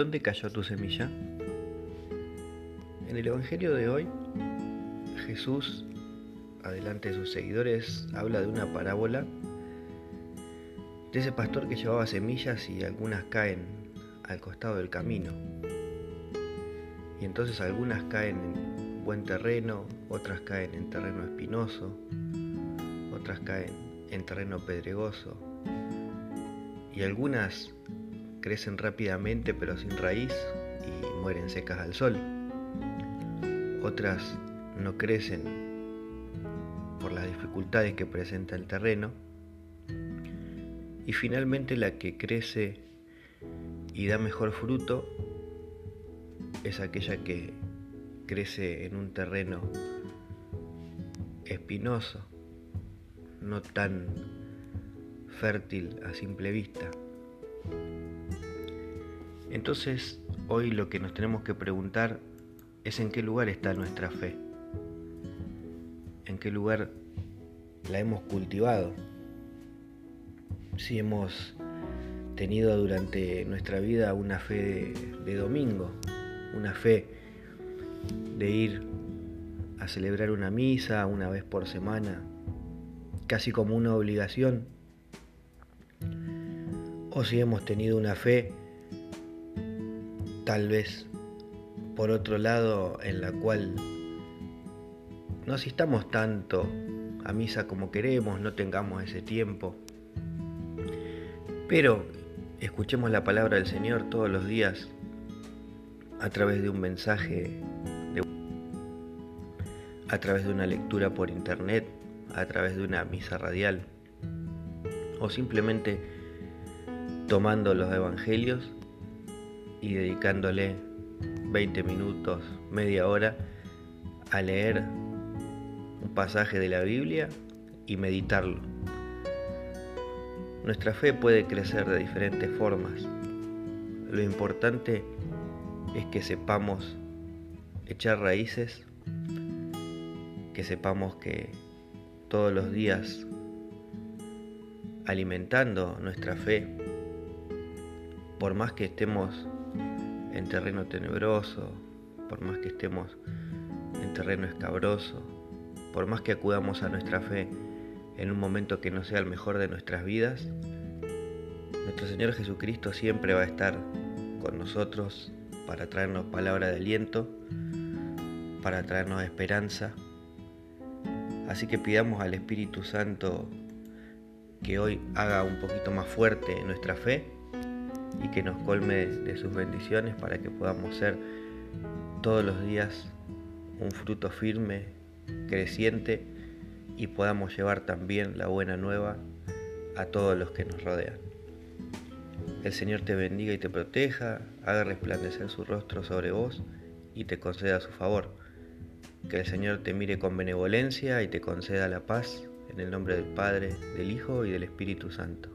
¿Dónde cayó tu semilla? En el Evangelio de hoy, Jesús, adelante de sus seguidores, habla de una parábola de ese pastor que llevaba semillas y algunas caen al costado del camino. Y entonces algunas caen en buen terreno, otras caen en terreno espinoso, otras caen en terreno pedregoso y algunas crecen rápidamente pero sin raíz y mueren secas al sol. Otras no crecen por las dificultades que presenta el terreno. Y finalmente la que crece y da mejor fruto es aquella que crece en un terreno espinoso, no tan fértil a simple vista. Entonces, hoy lo que nos tenemos que preguntar es en qué lugar está nuestra fe, en qué lugar la hemos cultivado, si hemos tenido durante nuestra vida una fe de, domingo, una fe de ir a celebrar una misa una vez por semana, casi como una obligación, o si hemos tenido una fe tal vez por otro lado en la cual no asistamos tanto a misa como queremos, no tengamos ese tiempo, pero escuchemos la palabra del Señor todos los días a través de un mensaje, a través de una lectura por internet, a través de una misa radial, o simplemente tomando los evangelios y dedicándole 20 minutos, media hora a leer un pasaje de la Biblia y meditarlo. Nuestra fe puede crecer de diferentes formas. Lo importante es que sepamos echar raíces, que sepamos que todos los días alimentando nuestra fe, por más que estemos en terreno tenebroso, por más que estemos en terreno escabroso, por más que acudamos a nuestra fe en un momento que no sea el mejor de nuestras vidas, nuestro Señor Jesucristo siempre va a estar con nosotros para traernos palabra de aliento, para traernos esperanza. Así que pidamos al Espíritu Santo que hoy haga un poquito más fuerte nuestra fe y que nos colme de sus bendiciones para que podamos ser todos los días un fruto firme, creciente y podamos llevar también la buena nueva a todos los que nos rodean. El Señor te bendiga y te proteja, haga resplandecer su rostro sobre vos y te conceda su favor. Que el Señor te mire con benevolencia y te conceda la paz en el nombre del Padre, del Hijo y del Espíritu Santo.